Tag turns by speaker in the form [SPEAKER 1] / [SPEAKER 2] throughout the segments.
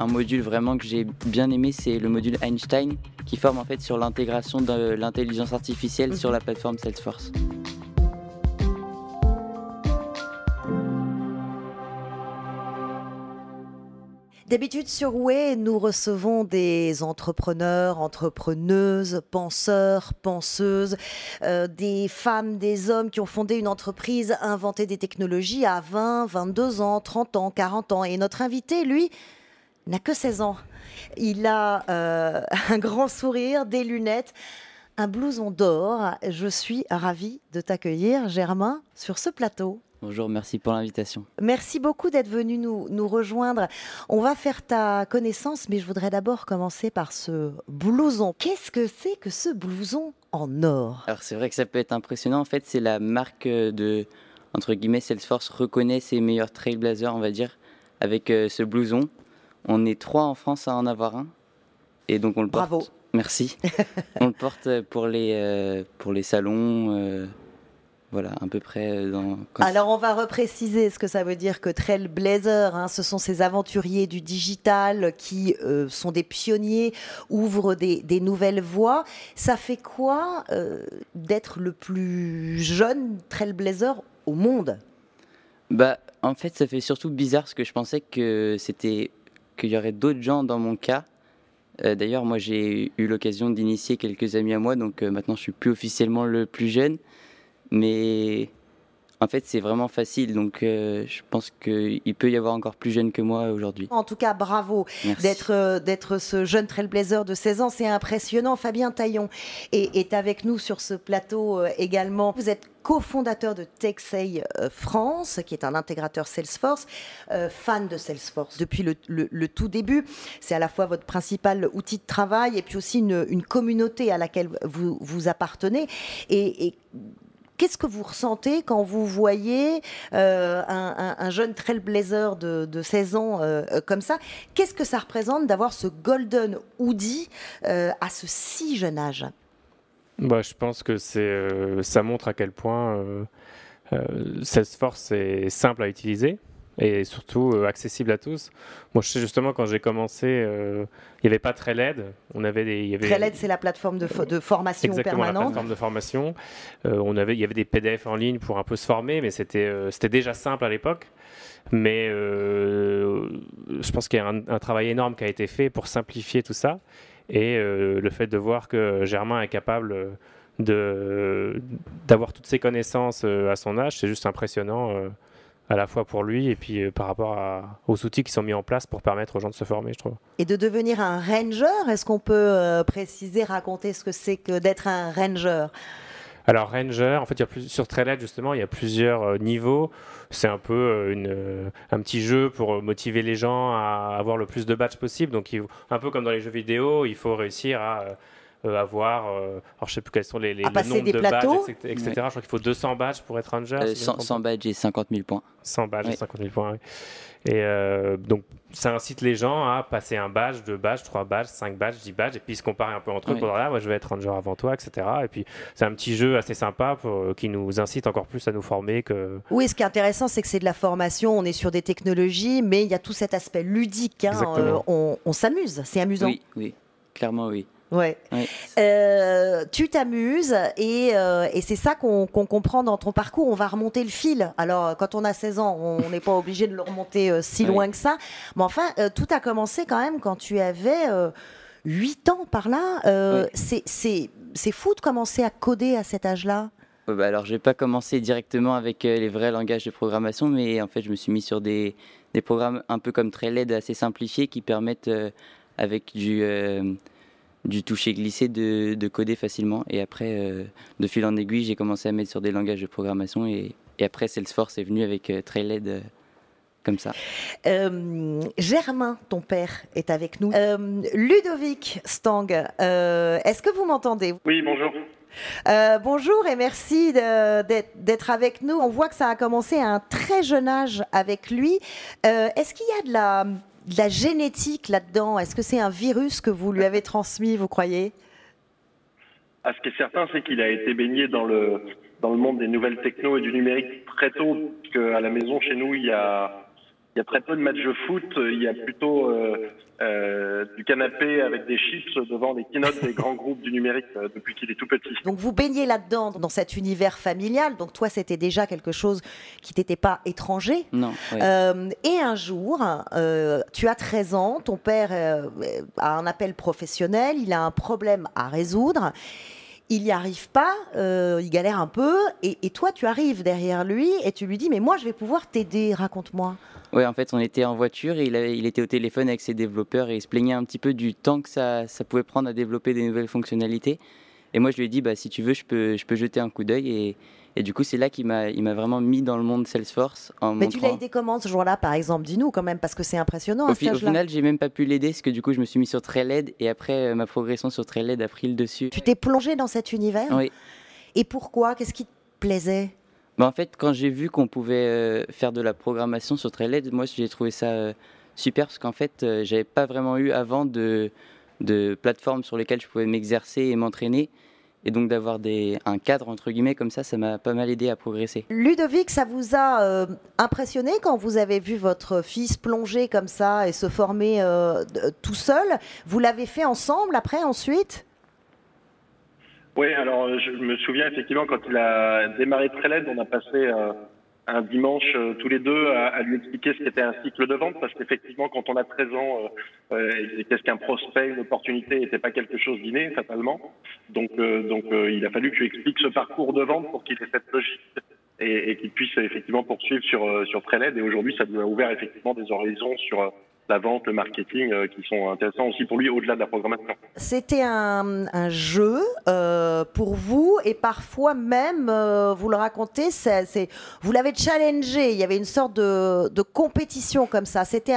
[SPEAKER 1] Un module vraiment que j'ai bien aimé, c'est le module Einstein, qui forme en fait sur l'intégration de l'intelligence artificielle sur la plateforme Salesforce.
[SPEAKER 2] D'habitude sur Way, nous recevons des entrepreneurs, entrepreneuses, penseurs, penseuses, euh, des femmes, des hommes qui ont fondé une entreprise, inventé des technologies à 20, 22 ans, 30 ans, 40 ans. Et notre invité, lui, n'a que 16 ans. Il a euh, un grand sourire, des lunettes, un blouson d'or. Je suis ravie de t'accueillir, Germain, sur ce plateau.
[SPEAKER 1] Bonjour, merci pour l'invitation.
[SPEAKER 2] Merci beaucoup d'être venu nous, nous, rejoindre. On va faire ta connaissance, mais je voudrais d'abord commencer par ce blouson. Qu'est-ce que c'est que ce blouson en or?
[SPEAKER 1] Alors c'est vrai que ça peut être impressionnant. En fait, c'est la marque de, entre guillemets, Salesforce reconnaît ses meilleurs trailblazers, on va dire, avec euh, ce blouson. On est trois en France à en avoir un. Et donc on le
[SPEAKER 2] Bravo.
[SPEAKER 1] porte. Merci. on le porte pour les, euh, pour les salons. Euh, voilà, à peu près euh.
[SPEAKER 2] Alors, on va repréciser ce que ça veut dire que Trailblazer, hein, ce sont ces aventuriers du digital qui euh, sont des pionniers, ouvrent des, nouvelles voies. Ça fait quoi euh, d'être le plus jeune Trailblazer au monde?
[SPEAKER 1] Bah, en fait, ça fait surtout bizarre parce que je pensais que c'était qu'il y aurait d'autres gens dans mon cas. D'ailleurs, moi, j'ai eu l'occasion d'initier quelques amis à moi, donc maintenant, je suis plus officiellement le plus jeune. Mais en fait, c'est vraiment facile, donc euh, je pense qu'il peut y avoir encore plus jeune que moi aujourd'hui.
[SPEAKER 2] En tout cas, bravo d'être euh, ce jeune trailblazer de 16 ans, c'est impressionnant. Fabien Taillon est, est, avec nous sur ce plateau euh, également. Vous êtes cofondateur de TechSay France, qui est un intégrateur Salesforce, fan de Salesforce depuis le, tout début. C'est à la fois votre principal outil de travail et puis aussi une, communauté à laquelle vous, vous appartenez. Et, Qu'est-ce que vous ressentez quand vous voyez euh, un, jeune trailblazer de, de 16 ans euh, euh, comme ça? Qu'est-ce que ça représente d'avoir ce golden hoodie à ce si jeune âge?
[SPEAKER 3] Bah, Je pense que ça montre à quel point Salesforce est simple à utiliser et surtout euh, accessible à tous. Moi, je sais justement quand j'ai commencé, euh, il n'y avait pas très LED. On avait des, y avait...
[SPEAKER 2] C'est la plateforme de, de formation
[SPEAKER 3] Exactement,
[SPEAKER 2] permanente.
[SPEAKER 3] la plateforme de formation. Euh, on avait, il y avait des PDF en ligne pour un peu se former, mais c'était, c'était déjà simple à l'époque. Mais je pense qu'il y a un, un, travail énorme qui a été fait pour simplifier tout ça. Et le fait de voir que Germain est capable de d'avoir toutes ces connaissances à son âge, c'est juste impressionnant à la fois pour lui et puis euh, par rapport aux outils qui sont mis en place pour permettre aux gens de se former, je trouve.
[SPEAKER 2] Et de devenir un ranger, est-ce qu'on peut euh, préciser, raconter ce que c'est que d'être un ranger?
[SPEAKER 3] Alors Ranger, en fait, il y a plus, sur Trailhead justement, il y a plusieurs euh, niveaux. C'est un peu une, un petit jeu pour motiver les gens à avoir le plus de badges possible. Donc, un peu comme dans les jeux vidéo, il faut réussir à euh, avoir, euh, alors je sais plus quels sont les, les
[SPEAKER 2] le
[SPEAKER 3] nombre
[SPEAKER 2] de
[SPEAKER 3] badges, etc. Je crois qu'il faut 200 badges pour être ranger.
[SPEAKER 1] 100, euh, badges et 50 000 points.
[SPEAKER 3] 100 badges et 50 000 points, oui. Et donc, ça incite les gens à passer un badge, deux badges, trois badges, cinq badges, dix badges, et puis se comparer un peu entre eux pour dire, ah, moi je vais être ranger avant toi, etc. Et puis, c'est un petit jeu assez sympa pour, qui nous incite encore plus à nous former. Que...
[SPEAKER 2] Oui, ce qui est intéressant, c'est que c'est de la formation, on est sur des technologies, mais il y a tout cet aspect ludique. Hein, on, on s'amuse, c'est amusant.
[SPEAKER 1] Oui, oui, clairement oui.
[SPEAKER 2] Ouais. Euh, tu t'amuses et, euh, et c'est ça qu'on comprend dans ton parcours. On va remonter le fil. Alors, quand on a 16 ans, on n'est pas obligé de le remonter euh, si loin que ça. Mais enfin, tout a commencé quand même quand tu avais 8 ans par là. C'est fou de commencer à coder à cet âge-là.
[SPEAKER 1] bah alors, je n'ai pas commencé directement avec les vrais langages de programmation, mais en fait, je me suis mis sur des, des programmes un peu comme Trailhead assez simplifiés qui permettent, avec du du toucher glissé de, coder facilement. Et après, euh, de fil en aiguille, j'ai commencé à mettre sur des langages de programmation. Et, et après, Salesforce est venu avec euh, Trailhead euh, comme ça.
[SPEAKER 2] Germain, ton père, est avec nous. Ludovic Stang, est-ce que vous m'entendez?
[SPEAKER 4] Oui, bonjour.
[SPEAKER 2] bonjour et merci d'être avec nous. On voit que ça a commencé à un très jeune âge avec lui. Est-ce qu'il y a de la de la génétique là-dedans Est-ce que c'est un virus que vous lui avez transmis, vous croyez?
[SPEAKER 4] Ce qui est certain, c'est qu'il a été baigné dans le, dans le monde des nouvelles techno et du numérique très tôt, qu'à la maison, chez nous, il y a, il y a très peu de matchs de foot. Il y a plutôt euh, euh, du canapé avec des chips devant les keynotes des grands groupes du numérique euh, depuis qu'il est tout petit.
[SPEAKER 2] Donc vous baignez là-dedans, dans cet univers familial. Donc toi, c'était déjà quelque chose qui t'était pas étranger.
[SPEAKER 1] Non.
[SPEAKER 2] et un jour, tu as 13 ans, ton père a un appel professionnel, il a un problème à résoudre il n'y arrive pas, euh, il galère un peu, et, toi tu arrives derrière lui et tu lui dis mais moi je vais pouvoir t'aider, raconte-moi.
[SPEAKER 1] Oui, en fait on était en voiture et il, était au téléphone avec ses développeurs et il se plaignait un petit peu du temps que ça, ça pouvait prendre à développer des nouvelles fonctionnalités. Et moi je lui ai dit bah si tu veux je peux, je peux jeter un coup d'œil et, et du coup, c'est là qu'il m'a, il m'a vraiment mis dans le monde Salesforce. En
[SPEAKER 2] Mais tu l'as aidé comment ce jour-là, par exemple? Dis-nous quand même, parce que c'est impressionnant.
[SPEAKER 1] Au, au final, j'ai même pas pu l'aider, parce que du coup, je me suis mis sur Trailhead et après, euh, ma progression sur Trailhead a pris le dessus.
[SPEAKER 2] Tu t'es plongé dans cet univers?
[SPEAKER 1] Oui.
[SPEAKER 2] Et pourquoi? Qu'est-ce qui te plaisait?
[SPEAKER 1] Bah, En fait, quand j'ai vu qu'on pouvait euh, faire de la programmation sur Trailhead, moi, j'ai trouvé ça euh, super, parce qu'en fait, j'avais pas vraiment eu avant de, de plateformes sur lesquelles je pouvais m'exercer et m'entraîner. Et donc d'avoir un cadre, entre guillemets, comme ça, ça m'a pas mal aidé à progresser.
[SPEAKER 2] Ludovic, ça vous a euh, impressionné quand vous avez vu votre fils plonger comme ça et se former euh, tout seul? Vous l'avez fait ensemble après, ensuite?
[SPEAKER 4] Oui, alors je me souviens effectivement quand il a démarré très on a passé euh, un dimanche euh, tous les deux à, lui expliquer ce qu'était un cycle de vente parce qu'effectivement quand on a 13 ans euh, euh qu'est-ce qu'un prospect une opportunité n'était pas quelque chose d'inné fatalement. Donc euh, donc il a fallu que tu expliques ce parcours de vente pour qu'il ait cette logique et, et qu'il puisse effectivement poursuivre sur sur Trailhead et aujourd'hui ça lui a ouvert effectivement des horizons sur la vente, le marketing, euh, qui sont intéressants aussi pour lui au-delà de la programmation.
[SPEAKER 2] C'était un, un, jeu euh, pour vous et parfois même, euh, vous le racontez, c'est, vous l'avez challengé, il y avait une sorte de, de compétition comme ça. C'était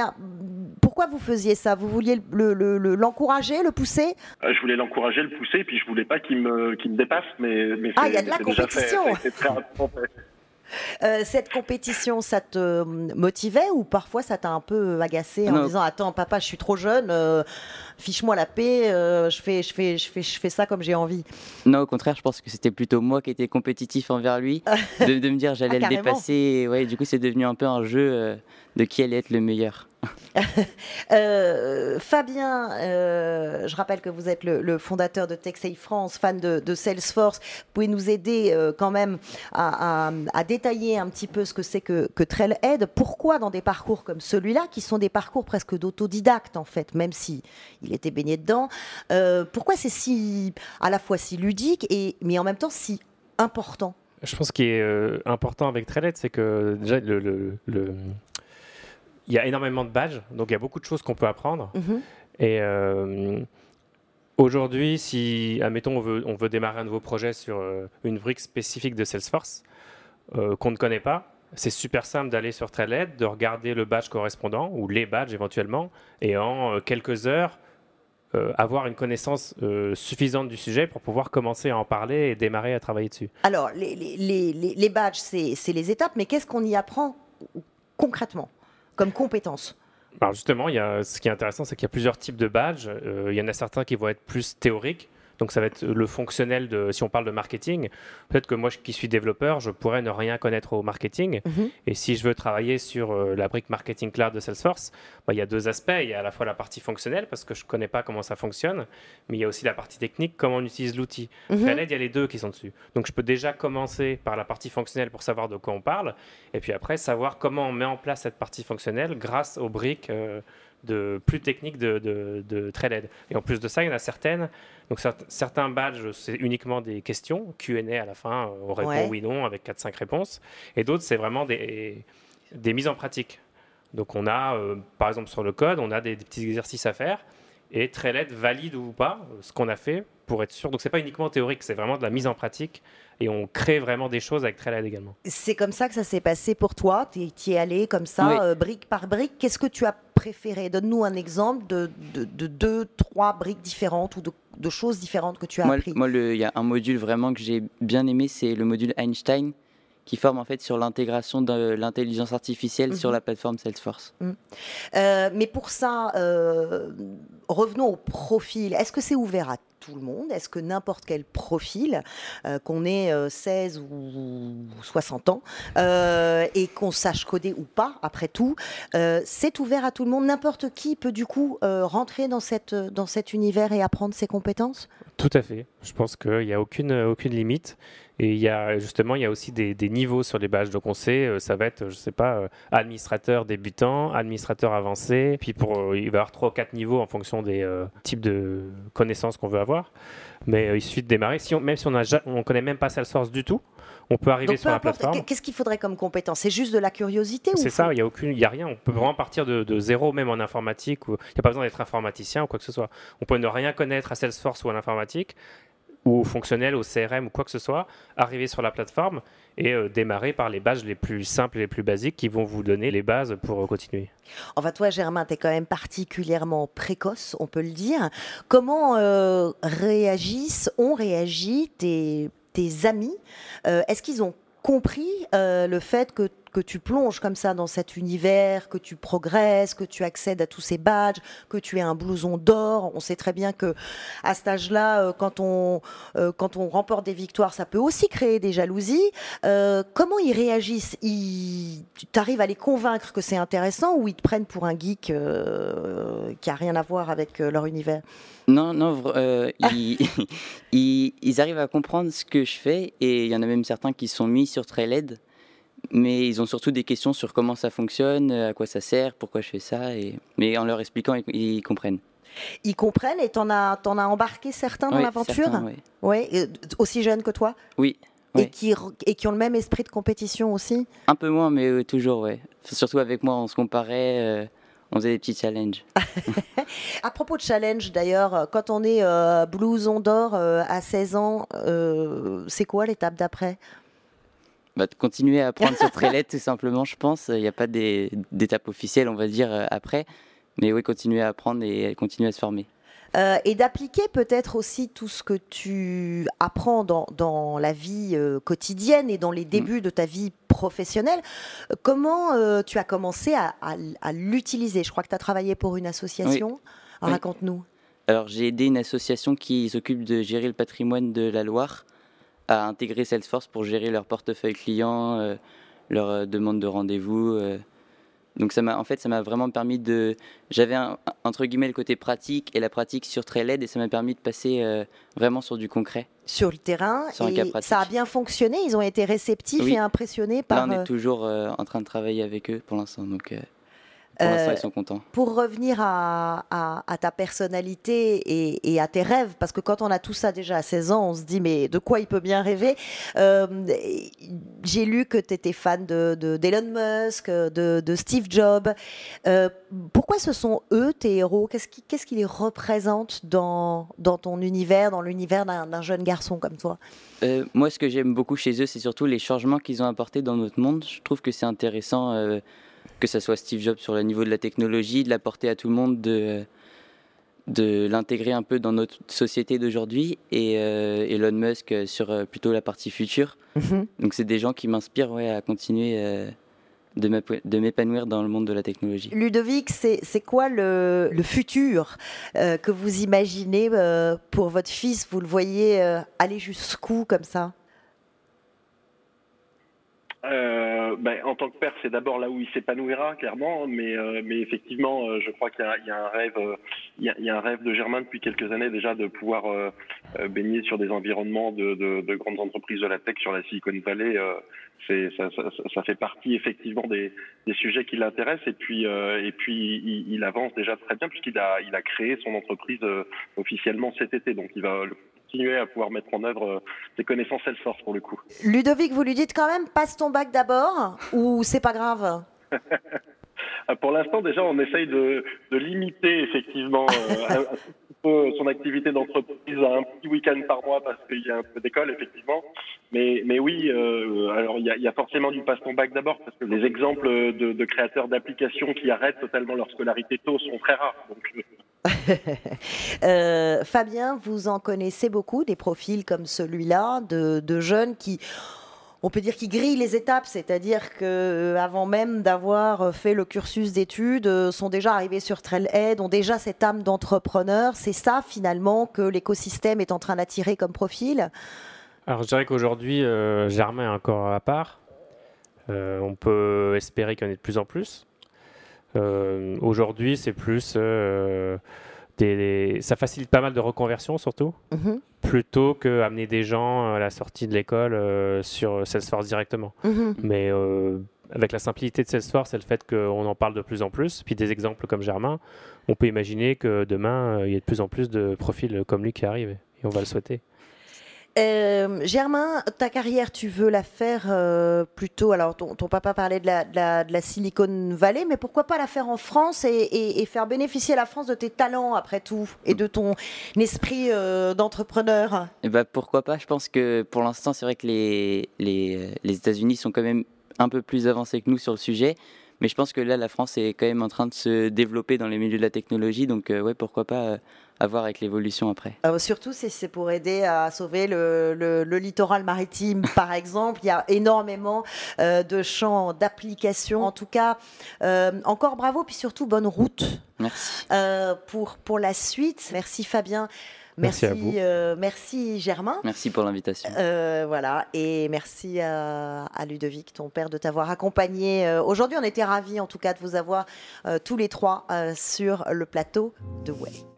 [SPEAKER 2] Pourquoi vous faisiez ça? Vous vouliez l'encourager, le, le, pousser?
[SPEAKER 4] Je voulais l'encourager, le pousser, puis je voulais pas qu'il me, dépasse, mais, mais
[SPEAKER 2] ah, il y a de la compétition.
[SPEAKER 4] Fait, très
[SPEAKER 2] Euh, cette compétition, ça te motivait ou parfois ça t'a un peu agacé en disant Attends, papa, je suis trop jeune, euh, fiche-moi la paix, euh, je, fais, je, fais, je, fais, je fais ça comme j'ai envie
[SPEAKER 1] Non, au contraire, je pense que c'était plutôt moi qui étais compétitif envers lui, de, de me dire j'allais ah, le dépasser. Ouais, du coup, c'est devenu un peu un jeu de qui allait être le meilleur.
[SPEAKER 2] Euh, Fabien, euh, je rappelle que vous êtes le, fondateur de TechSafe France, fan de, Salesforce. Vous pouvez nous aider euh, quand même à, détailler un petit peu ce que c'est que, que Trailhead. Pourquoi dans des parcours comme celui-là, qui sont des parcours presque d'autodidacte en fait, même si il était baigné dedans, pourquoi c'est si à la fois si ludique et mais en même temps si important?
[SPEAKER 3] Je pense qu'il est important avec Trailhead, c'est que déjà le il y a énormément de badges, donc il y a beaucoup de choses qu'on peut apprendre. Mhm. Et euh, aujourd'hui, si, admettons, on veut, on veut démarrer un nouveau projet sur euh, une brique spécifique de Salesforce euh, qu'on ne connaît pas, c'est super simple d'aller sur Trailhead, de regarder le badge correspondant ou les badges éventuellement, et en quelques heures, avoir une connaissance suffisante du sujet pour pouvoir commencer à en parler et démarrer à travailler dessus.
[SPEAKER 2] Alors, les, les, les, les badges, c'est les étapes, mais qu'est-ce qu'on y apprend concrètement comme compétence?
[SPEAKER 3] Alors justement, il y a, ce qui est intéressant, c'est qu'il y a plusieurs types de badges. Euh, il y en a certains qui vont être plus théoriques, donc ça va être le fonctionnel de, si on parle de marketing, peut-être que moi qui suis développeur, je pourrais ne rien connaître au marketing. Mhm. Et si je veux travailler sur euh, la brique marketing cloud de Salesforce, bah, il y a deux aspects. Il y a à la fois la partie fonctionnelle, parce que je ne connais pas comment ça fonctionne, mais il y a aussi la partie technique, comment on utilise l'outil. Mhm. il y a les deux qui sont dessus. Donc je peux déjà commencer par la partie fonctionnelle pour savoir de quoi on parle, et puis après savoir comment on met en place cette partie fonctionnelle grâce aux briques. Euh, de plus techniques de, de, de Et en plus de ça, il y en a certaines. Donc certains badges, c'est uniquement des questions, Q&A à la fin, on répond oui, non, avec 4-5 réponses. Et d'autres, c'est vraiment des, des mises en pratique. Donc on a, euh, par exemple sur le code, on a des, petits exercices à faire. Et Trailhead valide ou pas ce qu'on a fait pour être sûr. Donc c'est pas uniquement théorique, c'est vraiment de la mise en pratique et on crée vraiment des choses avec Trailhead également.
[SPEAKER 2] C'est comme ça que ça s'est passé pour toi? Tu y es allé comme ça, euh, brique par brique? Qu'est-ce que tu as préféré Donne-nous un exemple de, de, deux, trois briques différentes ou de, choses différentes que tu as
[SPEAKER 1] moi,
[SPEAKER 2] appris.
[SPEAKER 1] Moi, il y a un module vraiment que j'ai bien aimé, c'est le module Einstein qui forme en fait sur l'intégration de l'intelligence artificielle sur mhm. la plateforme Salesforce.
[SPEAKER 2] Mhm. Euh, mais pour ça, euh, revenons au profil. Est-ce que c'est ouvert à tout le monde Est-ce que n'importe quel profil, euh, qu'on ait 16 ou 60 ans, et qu'on sache coder ou pas, après tout, c'est ouvert à tout le monde N'importe qui peut du coup rentrer dans, cette, dans cet univers et apprendre ses compétences?
[SPEAKER 3] Tout à fait. Je pense qu'il n'y a aucune, aucune limite. Et il y a justement, il y a aussi des, niveaux sur les badges. Donc on sait, euh, ça va être, je sais pas, euh, administrateur débutant, administrateur avancé. Puis pour, euh, il va y avoir trois ou quatre niveaux en fonction des types de connaissances qu'on veut avoir. Mais il suffit de démarrer. Si on, même si on ne connaît même pas Salesforce du tout, on peut arriver sur la plateforme.
[SPEAKER 2] Qu'est-ce qu'il faudrait comme compétence? C'est juste de la curiosité
[SPEAKER 3] C'est ça, il n'y a, aucune, y a rien. On peut vraiment partir de, zéro, même en informatique. Il n'y a pas besoin d'être informaticien ou quoi que ce soit. On peut ne rien connaître à Salesforce ou à l'informatique ou au fonctionnel, au CRM ou quoi que ce soit, arriver sur la plateforme et euh, démarrer par les bases les plus simples et les plus basiques qui vont vous donner les bases pour euh, continuer.
[SPEAKER 2] Enfin, toi, Germain, tu es quand même particulièrement précoce, on peut le dire. Comment euh, réagissent, ont réagi tes, tes amis? Est-ce qu'ils ont compris le fait que que tu plonges comme ça dans cet univers, que tu progresses, que tu accèdes à tous ces badges, que tu es un blouson d'or. On sait très bien que à cet âge-là, euh, quand on euh, quand on remporte des victoires, ça peut aussi créer des jalousies. Euh, comment ils réagissent? Ils, Tu arrives à les convaincre que c'est intéressant ou ils te prennent pour un geek qui a rien à voir avec leur univers?
[SPEAKER 1] Non, non, ils, ils, arrivent à comprendre ce que je fais et il y en a même certains qui sont mis sur Trailhead mais ils ont surtout des questions sur comment ça fonctionne, à quoi ça sert, pourquoi je fais ça. Et... Mais en leur expliquant, ils, comprennent.
[SPEAKER 2] Ils comprennent et t'en as, en as embarqué certains dans l'aventure Oui, euh, aussi jeunes que toi
[SPEAKER 1] Oui.
[SPEAKER 2] Et, qui, et qui ont le même esprit de compétition aussi
[SPEAKER 1] Un peu moins, mais toujours, oui. Surtout avec moi, on se comparait, euh, on faisait des petits challenges.
[SPEAKER 2] à propos de challenge, d'ailleurs, quand on est euh, blouson d'or à 16 ans, c'est quoi l'étape d'après?
[SPEAKER 1] Bah, de continuer à apprendre sur Trailhead tout simplement, je pense. Il n'y a pas d'étape officielle, on va dire, euh, après. Mais oui, continuer à apprendre et continuer à se former.
[SPEAKER 2] Euh, et d'appliquer peut-être aussi tout ce que tu apprends dans, dans la vie euh, quotidienne et dans les mm. débuts de ta vie professionnelle. Comment tu as commencé à, à, l'utiliser? Je crois que tu as travaillé pour une association. Raconte-nous.
[SPEAKER 1] Alors j'ai aidé une association qui s'occupe de gérer le patrimoine de la Loire à intégrer Salesforce pour gérer leur portefeuille client, euh, leur euh, demande de rendez-vous. Euh. Donc ça m'a, en fait, ça m'a vraiment permis de. J'avais entre guillemets le côté pratique et la pratique sur Trailhead et ça m'a permis de passer vraiment sur du concret.
[SPEAKER 2] Sur le terrain. et ça a bien fonctionné. Ils ont été réceptifs et impressionnés par.
[SPEAKER 1] Là, on est toujours en train de travailler avec eux pour l'instant. Donc. Pour l'instant, ils euh, sont contents.
[SPEAKER 2] Pour revenir à, ta personnalité et, à tes rêves, parce que quand on a tout ça déjà à 16 ans, on se dit mais de quoi il peut bien rêver? Euh, J'ai lu que tu étais fan d'Elon de, Musk, de, Steve Jobs. Euh, pourquoi ce sont eux tes héros? Qu'est-ce qui, qu'est-ce qui les représente dans, dans ton univers, dans l'univers d'un, jeune garçon comme toi?
[SPEAKER 1] Moi, ce que j'aime beaucoup chez eux, c'est surtout les changements qu'ils ont apportés dans notre monde. Je trouve que c'est intéressant que ce soit Steve Jobs sur le niveau de la technologie, de l'apporter à tout le monde, de, de l'intégrer un peu dans notre société d'aujourd'hui, et euh, Elon Musk sur euh, plutôt la partie future. Mhm. Donc c'est des gens qui m'inspirent ouais, à continuer euh, de m'épanouir dans le monde de la technologie.
[SPEAKER 2] Ludovic, c'est quoi le, le futur que vous imaginez pour votre fils? Vous le voyez aller jusqu'où comme ça?
[SPEAKER 4] Euh, ben, en tant que père, c'est d'abord là où il s'épanouira, clairement. Mais, euh, mais effectivement, euh, je crois qu'il y, y, a un rêve, il y a, il y a un rêve de Germain depuis quelques années déjà de pouvoir baigner sur des environnements de, de, de, grandes entreprises de la tech sur la Silicon Valley. ça, ça, ça, fait partie effectivement des, des sujets qui l'intéressent. Et puis, et puis, il, il, avance déjà très bien puisqu'il a, il a créé son entreprise officiellement cet été. Donc, il va continuer à pouvoir mettre en œuvre euh, connaissances Salesforce pour le coup.
[SPEAKER 2] Ludovic, vous lui dites quand même passe ton bac d'abord ou c'est pas grave?
[SPEAKER 4] Pour l'instant, déjà, on essaye de, limiter effectivement euh, son activité d'entreprise à un petit week-end par mois parce qu'il y a un peu d'école, effectivement. Mais, oui, euh, alors il y a, forcément du passe ton bac d'abord parce que les exemples de, créateurs d'applications qui arrêtent totalement leur scolarité tôt sont très rares.
[SPEAKER 2] Euh, Fabien, vous en connaissez beaucoup, des profils comme celui-là, de, jeunes qui on peut dire qu'ils grillent les étapes, c'est-à-dire que euh, même d'avoir euh, fait le cursus d'études, euh, sont déjà arrivés sur Trailhead, ont déjà cette âme d'entrepreneur. C'est ça finalement que l'écosystème est en train d'attirer comme profil?
[SPEAKER 3] Alors je dirais qu'aujourd'hui, Germain est encore à part. on peut espérer qu'il y en ait de plus en plus. Aujourd'hui, c'est plus ça facilite pas mal de reconversion surtout, mhm. plutôt que amener des gens à la sortie de l'école euh, sur Salesforce directement. Mhm. Mais euh, avec la simplicité de Salesforce et le fait qu'on en parle de plus en plus, puis des exemples comme Germain, on peut imaginer que demain, euh, il y ait de plus en plus de profils comme lui qui arrivent, et on va le souhaiter.
[SPEAKER 2] Euh, Germain, ta carrière, tu veux la faire euh, plutôt. Alors, ton, papa parlait de la, Silicon Valley, mais pourquoi pas la faire en France et, faire bénéficier la France de tes talents, après tout, et de ton esprit euh, d'entrepreneur?
[SPEAKER 1] Eh ben, Pourquoi pas? Je pense que pour l'instant, c'est vrai que les, les, les États-Unis sont quand même un peu plus avancés que nous sur le sujet. Mais je pense que là, la France est quand même en train de se développer dans les milieux de la technologie. Donc, ouais, pourquoi pas à voir avec l'évolution après.
[SPEAKER 2] Euh, surtout si c'est pour aider à sauver le, le, littoral maritime, par exemple. Il y a énormément euh, de champs d'application. En tout cas, euh, encore bravo, puis surtout bonne route.
[SPEAKER 1] Merci.
[SPEAKER 2] pour, pour la suite. Merci Fabien.
[SPEAKER 3] Merci,
[SPEAKER 2] merci, Germain.
[SPEAKER 1] Merci pour l'invitation.
[SPEAKER 2] voilà, et merci à, à, Ludovic, ton père, de t'avoir accompagné. Aujourd'hui, on était ravis en tout cas de vous avoir tous les trois sur le plateau de Way.